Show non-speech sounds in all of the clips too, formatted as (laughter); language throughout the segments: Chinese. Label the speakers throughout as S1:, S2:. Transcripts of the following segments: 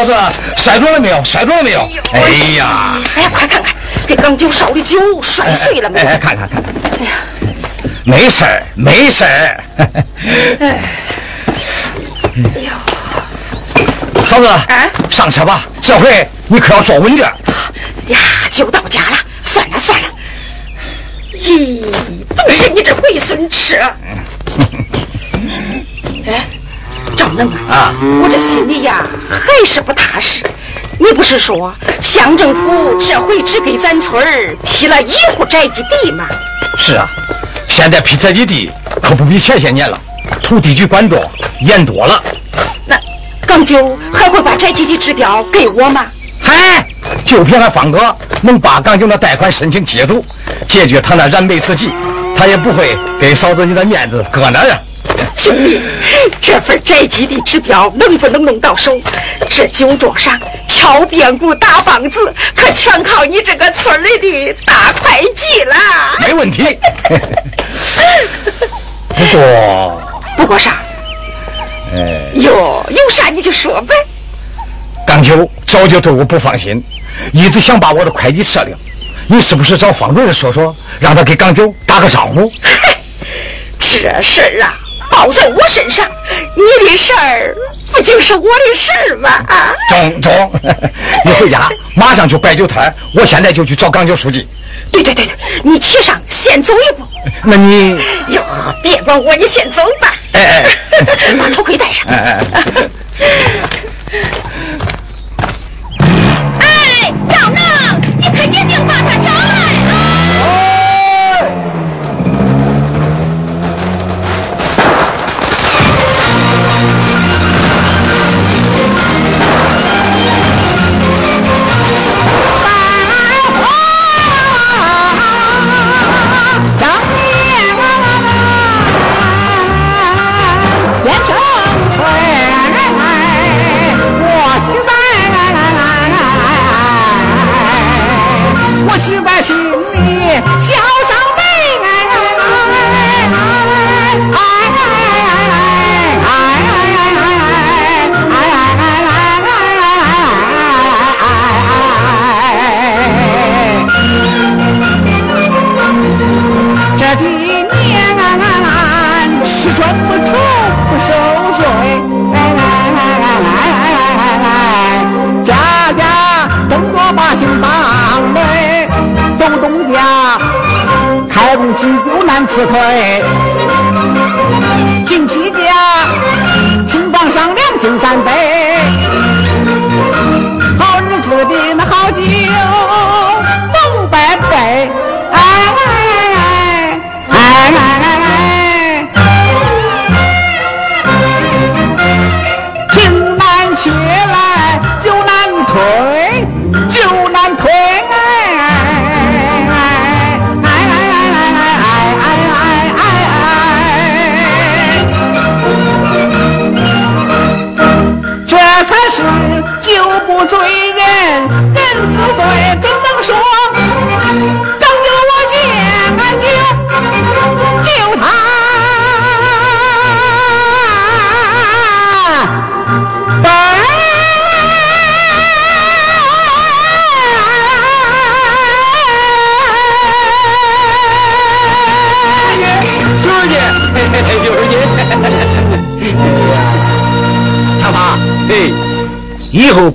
S1: 嫂子，摔着了没有？摔着了没有？哎呀！
S2: 哎呀，快看看，给刚酒烧的酒摔碎了没？
S1: 哎，看看看看。哎呀，没事儿，没事儿。哎呦，嫂子，哎，上车吧，这回你可要坐稳点。
S2: 呀，就到家了，算了算了。咦，都是你这龟孙吃。哎。赵能啊！啊，我这心里呀还是不踏实。你不是说乡政府这回只给咱村儿批了一户宅基地吗？
S1: 是啊，现在批宅基地可不比前些年了，土地局管着严多了。
S2: 那港九还会把宅基地指标给我吗？
S1: 嗨，就凭俺方哥能把港九那贷款申请接住，解决他那燃眉之急，他也不会给嫂子你的面子搁那儿。
S2: 兄弟，这份宅基地指标能不能弄到手？这酒桌上敲边鼓打梆子，可全靠你这个村里的大会计了。
S1: 没问题。(laughs) 不过，
S2: 不过啥？哎，哟，有啥你就说呗。
S1: 刚九早就对我不放心，一直想把我的会计撤了。你是不是找方主任说说，让他给刚九打个招呼？(laughs)
S2: 这事儿啊。包在我身上，你的事儿不就是我的事儿吗？啊，
S1: 中中，你回家马上就摆酒摊，我现在就去找港九书记。
S2: 对对对对，你骑上先走一步。
S1: 那你
S2: 哟，别管我，你先走吧。哎哎，(laughs) 把头盔戴上。哎哎，(laughs) 说不愁不受罪，哎哎哎哎哎
S3: 哎哎哎！家家东多把心当累，走东家开工起就难辞退，进
S4: 西家请房上两斤三杯。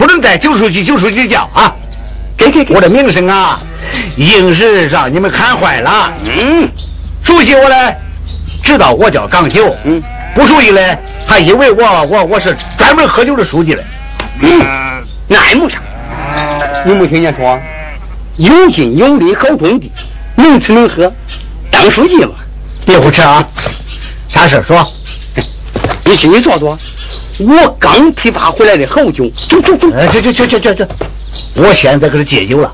S4: 不能再九书记九书记叫啊！
S5: 给给给，
S4: 我的名声啊，硬是让你们看坏了。嗯，熟悉我嘞，知道我叫港九。嗯，不熟悉嘞，还以为我我我是专门喝酒的书记嘞。
S5: 嗯，那也没啥。你没听见说，有劲有力好种地，能吃能喝，当书记嘛？
S4: 别胡扯啊！啥事说？
S5: 你心里坐坐，我刚批发回来的好酒，走走走，
S4: 哎，去去去去去去！我现在可是戒酒了，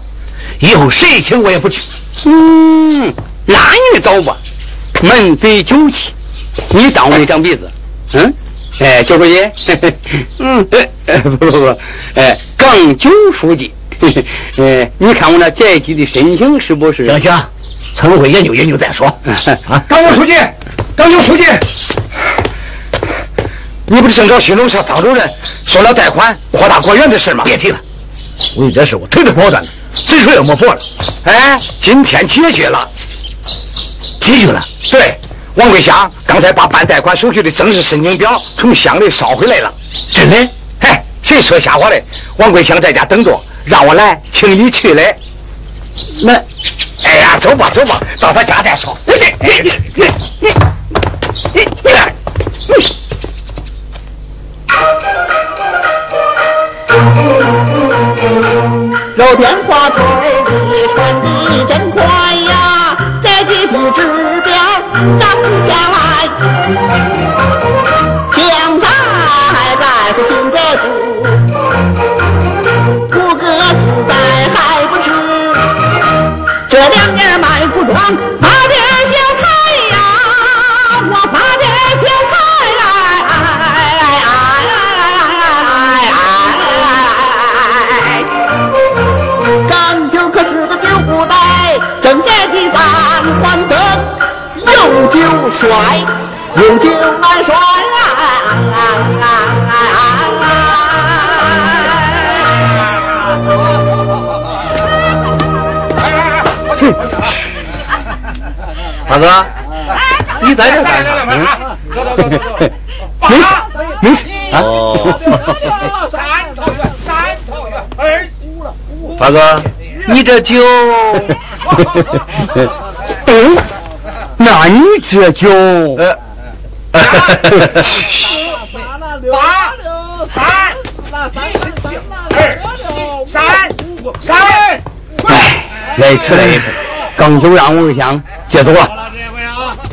S4: 以后谁请我也不去。
S5: 嗯，那你找吧，门嘴酒气，你当我长鼻子？嗯，哎，(laughs) (laughs) 九书记，嗯，哎，不不不，哎，港九书记，哎，你看我那宅基的申请是不是？
S4: 行行，村会研究研究再说。(laughs)
S1: 啊，港九书记，港九书记，你不是正找新农社方主任说了贷款扩大果园的事吗？
S4: 别提了。为这事，我腿都跑断了，嘴唇也磨破了。
S1: 哎，今天解决了，
S4: 解决了。
S1: 对，王桂香刚才把办贷款手续的正式申请表从乡里捎回来了。
S4: 真的？
S1: 哎，谁说瞎话嘞？王桂香在家等着，让我来请你去嘞。
S4: 那，
S1: 哎呀，走吧走吧，到他家再说。
S5: 有电话催你传的真快呀，这几笔指标赶下来。现在在是新的住，图个自在还不迟。这两年卖服装。用酒来帅。
S4: 去，大哥，你在这干啥？没事，没事啊。大哥，你这酒。
S5: 嗯。那你这酒，呃，
S6: 八六三，二三三，
S5: 哎，来迟了一步，刚就让我想接走了。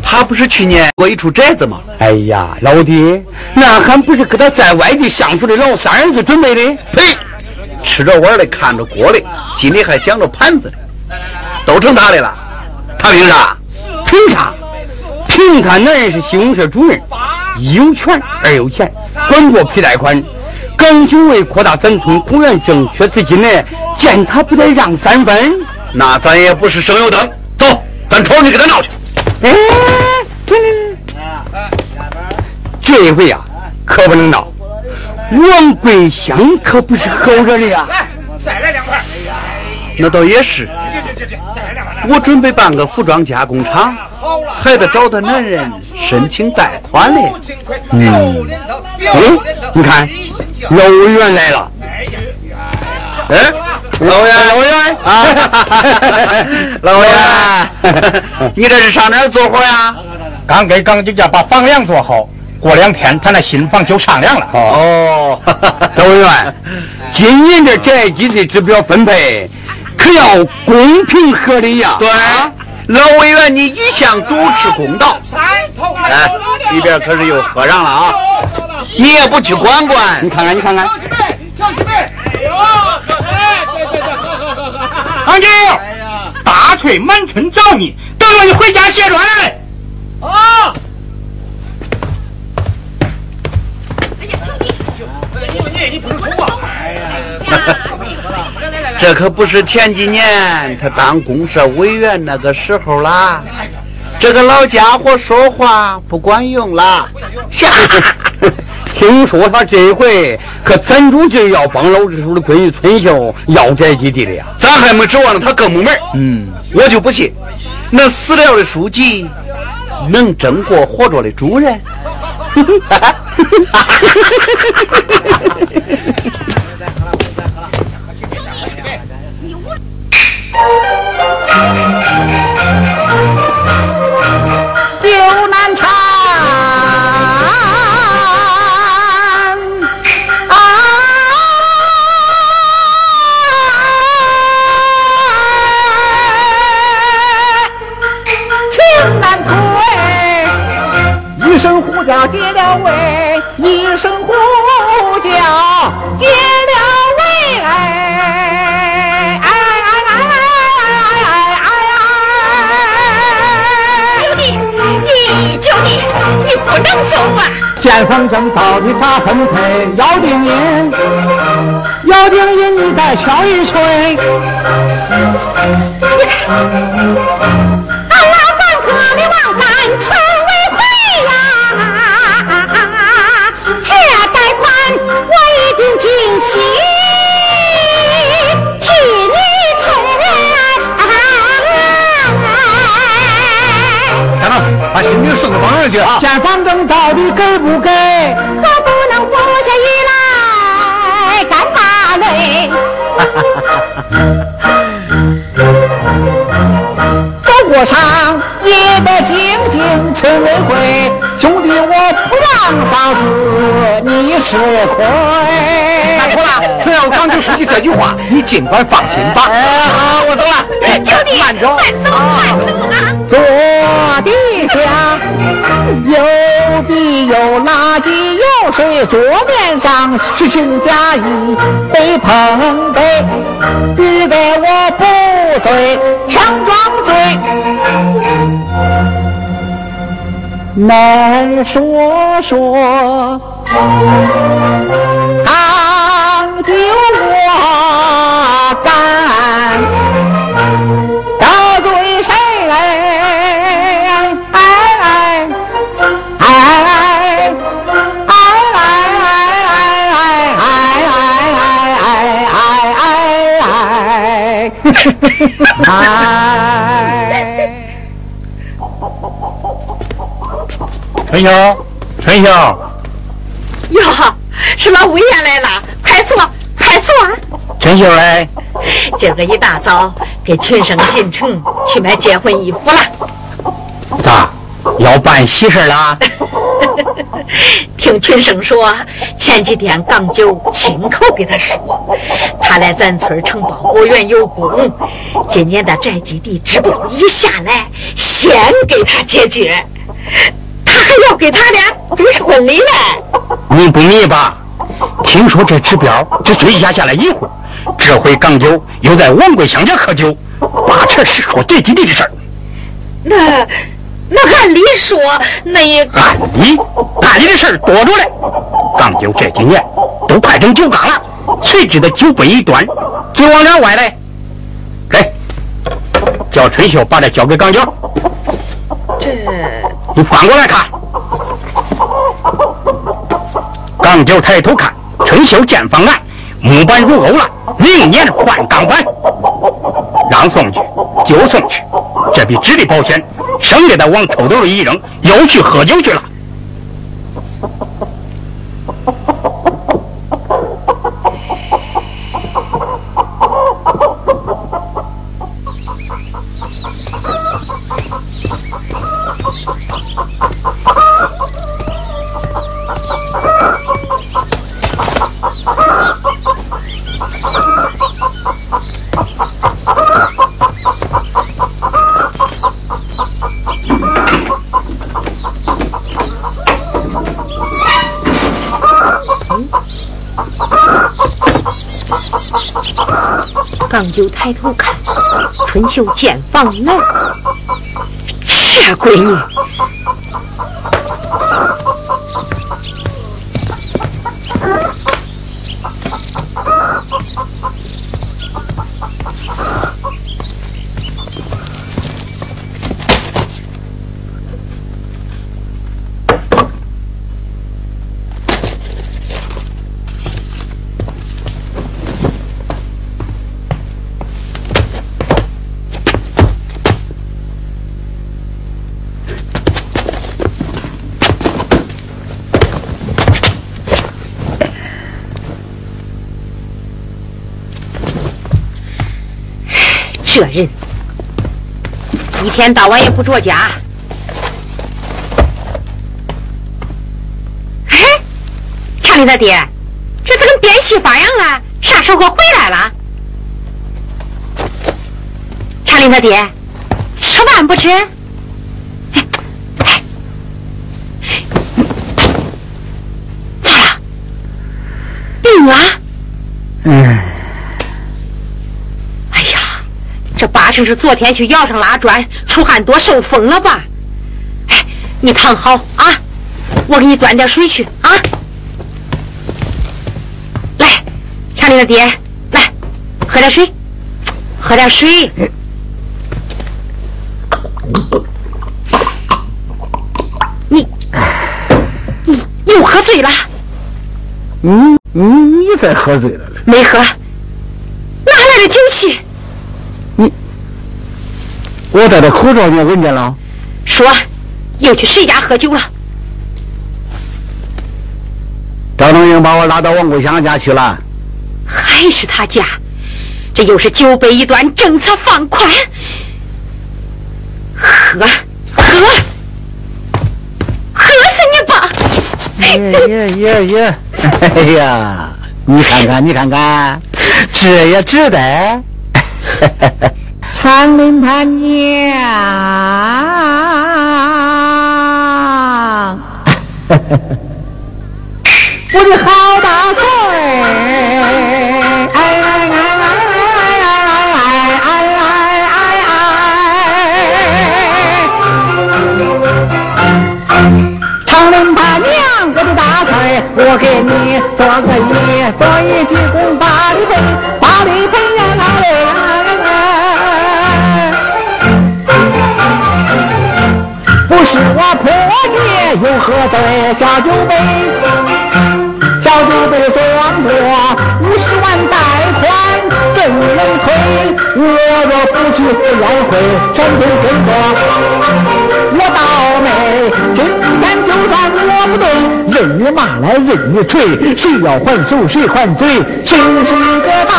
S4: 他不是去年过一出宅子吗？
S5: 哎呀，老弟，那还不是给他在外地相处的老三儿子准备的？
S4: 呸！吃着碗的，看着锅的，心里还想着盘子的，都成他的了。他凭啥？
S5: 凭啥？凭他男人是信用社主任，一有权而有钱，管着批贷款。刚就为扩大咱村公园正缺资金呢，见他不得让三分。
S4: 那咱也不是省油灯，走，咱出去给他闹去。
S5: 哎，这一回呀，可不能闹。王桂香可不是好惹的呀。
S6: 来，再来两块。
S4: 那倒也是。我准备办个服装加工厂，还得找他男人申请贷款嘞。
S5: 嗯，哎，你看，老委员来了。
S4: 哎，老委员，
S5: 老委员啊，(laughs)
S4: 老委员，(laughs) 你这是上哪儿做活呀？
S1: 刚给钢筋家把房梁做好，过两天他那新房就上梁了。
S4: 哦，(laughs)
S5: 老委员，今年的宅基地指标分配。可要公平合理呀！
S4: 对，老委员，你一向主持公道。哎，里边可是又喝上了啊！你也不去管管？
S5: 你看看，你看看。
S6: 小妹，哎呦，喝哎，对对对，喝喝喝喝。
S1: 唐九，大锤满村找你，等着你回家卸砖来。
S6: 啊！哎呀，兄弟，就你你不能冲啊！哎呀。
S4: 这可不是前几年他当公社委员那个时候啦，这个老家伙说话不管用啦。(laughs)
S5: 听说他这回可攒住劲要帮老支书的闺女春秀要宅基地了呀，
S4: 咱还没指望着他更没门嗯，我就不信，那死了的书记能争过活着的主任。(laughs)
S3: 酒难缠情难退一声呼叫解了围一声呼叫解见风筝到底咋分配？要定音，要定音，你再敲一锤。
S7: 俺老板哥的王干村委会呀，这贷款我一定尽心
S8: 把新兵送到房上去啊！
S3: 见风筝到底给不给？
S7: 可不能不下雨来干嘛嘞。(laughs)
S3: 走过场也得静静村委会，兄弟我不让嫂子你吃亏。
S1: 那错了，只要刚就书记这句话，(laughs) 你尽管放心吧。
S3: 哎，好，我走了。
S7: 兄弟，
S1: 慢走，
S7: 慢走，慢走啊！
S3: 左地下有地有垃圾有水，桌面上虚情假意被碰杯，逼得我不醉强装醉，难说说。啊哎哎哎！
S8: 陈兄，陈兄，
S2: 哟，是老五爷来了，快坐，快坐。
S8: 陈兄来，
S2: 今儿个一大早给群生进城去买结婚衣服了。
S8: 咋要办喜事了？(laughs)
S2: 听群生说，前几天港九亲口给他说，他来咱村承包果园有功，今年的宅基地指标一下来，先给他解决，他还要给他俩主持婚礼嘞。
S5: 你不迷吧？听说这指标只追下下来一户，这回港九又在王贵香家喝酒，八成是说宅基地的事儿。
S2: 那那按理说，那也
S5: 按理，按理的事儿多着嘞。港九这几年都快成酒缸了，谁知道酒杯一端，嘴往两歪嘞？来，叫春秀把这交给港九。
S2: 这
S5: 你翻过来看。港九抬头看，春秀见方案，木板入钩了，明年换钢板。让送去就送去，这比纸的保险，省给他往口兜里一扔，又去喝酒去了。
S2: 刚就抬头看，春秀见房门，这闺女。
S7: 这人一天到晚也不着家。哎，长林他爹，这怎么变戏法样了？啥时候回来了？长林他爹，吃饭不吃？这八成是昨天去窑上拉砖，出汗多受风了吧？哎，你躺好啊，我给你端点水去啊。来，长林的爹，来，喝点水，喝点水。你，你又喝醉了？
S8: 你你你再喝醉了嘞？
S7: 没喝，哪来的酒气？
S8: 我戴着口罩，你也闻见了？
S7: 说，又去谁家喝酒了？
S8: 张东英把我拉到王桂香家去了。
S7: 还是他家？这又是酒杯一端，政策放宽。喝喝，喝死你吧！
S8: 耶耶耶耶！(laughs) 哎呀，你看看，你看看，这也值得。(laughs)
S3: 长林他娘，我的好大嘴儿！哎哎哎哎哎哎哎哎哎哎！长林他娘，我的大嘴儿，我给你做个揖，做一鞠躬，把你陪，把你陪是我破戒又喝醉小酒杯，小酒杯装着五十万贷款怎能退？我若不去不要回，全都跟着我倒霉。今天就算我不对，任你骂来任你锤，谁要还手谁还嘴，谁是个？大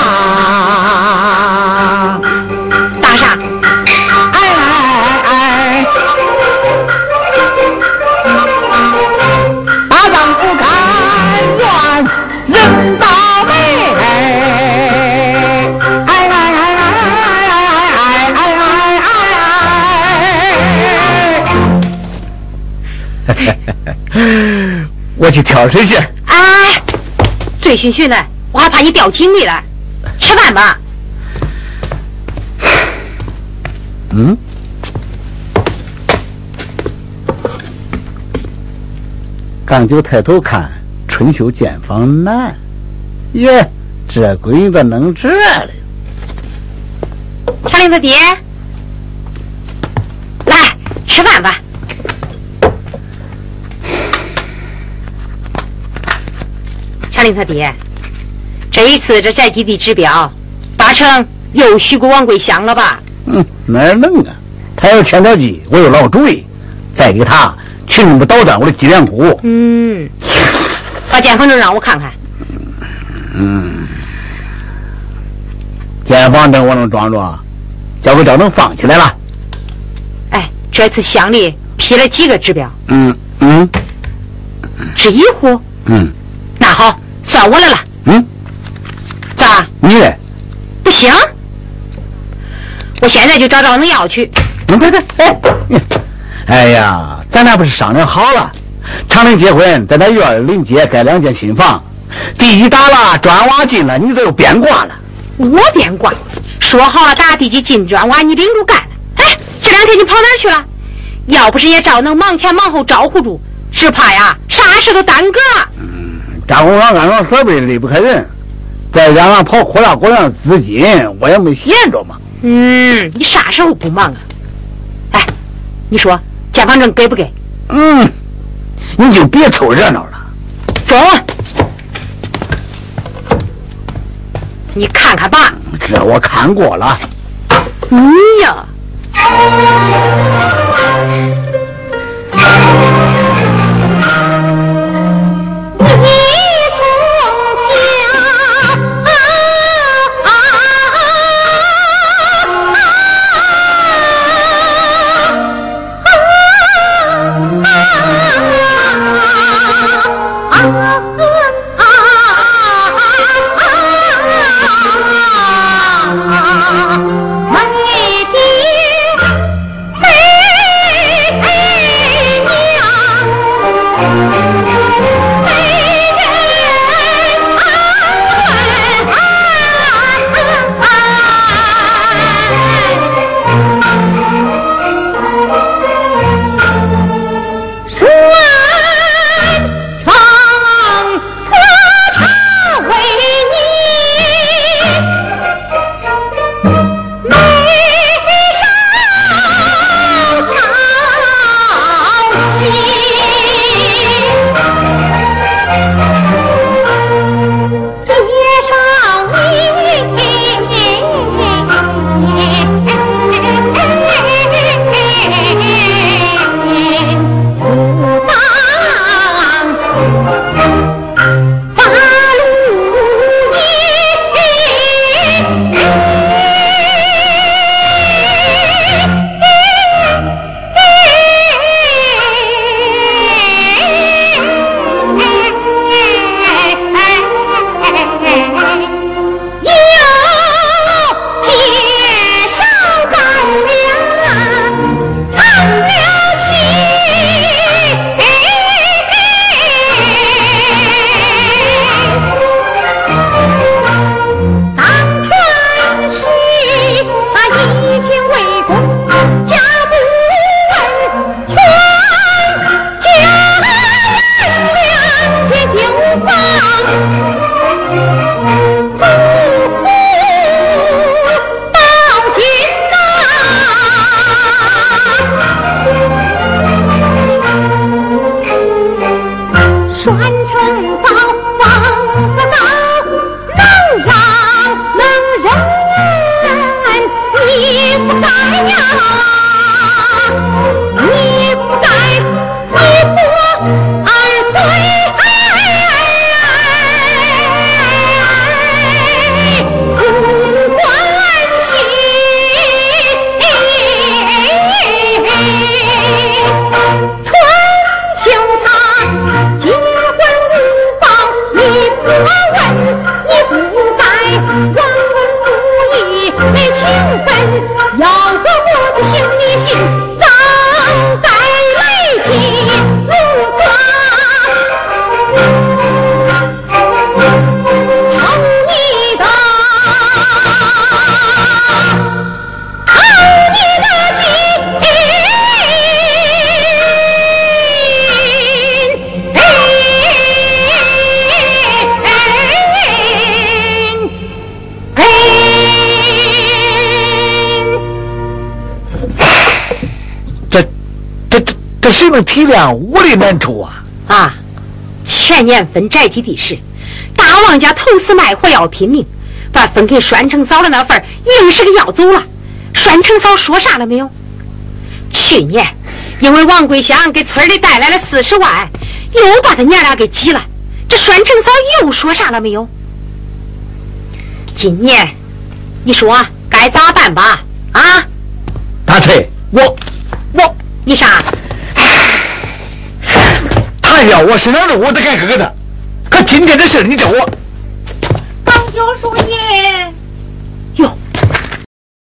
S3: (laughs)
S8: 我去挑水去。
S7: 哎，醉醺醺的，我还怕你掉井里了。吃饭吧。
S8: 嗯，刚就抬头看，春秋见房难。耶，这闺女咋弄这了？
S7: 长林他爹，来吃饭吧。长林他爹，这一次这宅基地指标，八成又许过王桂香了吧？
S8: 嗯，哪儿能啊？他要牵条鸡，我有老主意。再给他去那么捣断我的脊梁骨。
S7: 嗯，把健康证让我看看。
S8: 嗯建房证我能装着，交给赵能放起来了。
S7: 哎，这次乡里批了几个指标？
S8: 嗯嗯
S7: 只一户。
S8: 嗯
S7: 那好，算我来了。
S8: 嗯，
S7: 咋？
S8: 你嘞？
S7: 不行？我现在就找赵能要去。
S8: 嗯，别别，哎，哎呀，咱俩不是商量好了，长林结婚，在咱院儿临街盖两间新房，地基打了，砖瓦进了，你这又变卦了。
S7: 我变卦，说好了打地基进砖瓦，你领着干。哎，这两天你跑哪儿去了？要不是也赵能忙前忙后招呼住，只怕呀啥事都耽搁。
S8: 张工厂安装设备离不开人，再加上跑扩大国量资金，我也没闲着嘛。
S7: 嗯，你啥时候不忙啊？哎，你说健康证给不给？
S8: 嗯，你就别凑热闹了。
S7: 走。你看看吧。
S8: 这我看过了。
S7: 你呀。
S8: 能体谅我的难处啊！
S7: 啊，前年分宅基地时，大王家投死卖活要拼命，把分给栓成嫂的那份硬是给要走了。栓成嫂说啥了没有？去年因为王桂香给村里带来了四十万，又把他娘俩给挤了。这栓成嫂又说啥了没有？今年你说该咋办吧？啊？
S8: 大翠，我我
S7: 你啥？
S8: 哎呀，我身上肉我都敢割给他，可今天这事你叫我。当教授，你。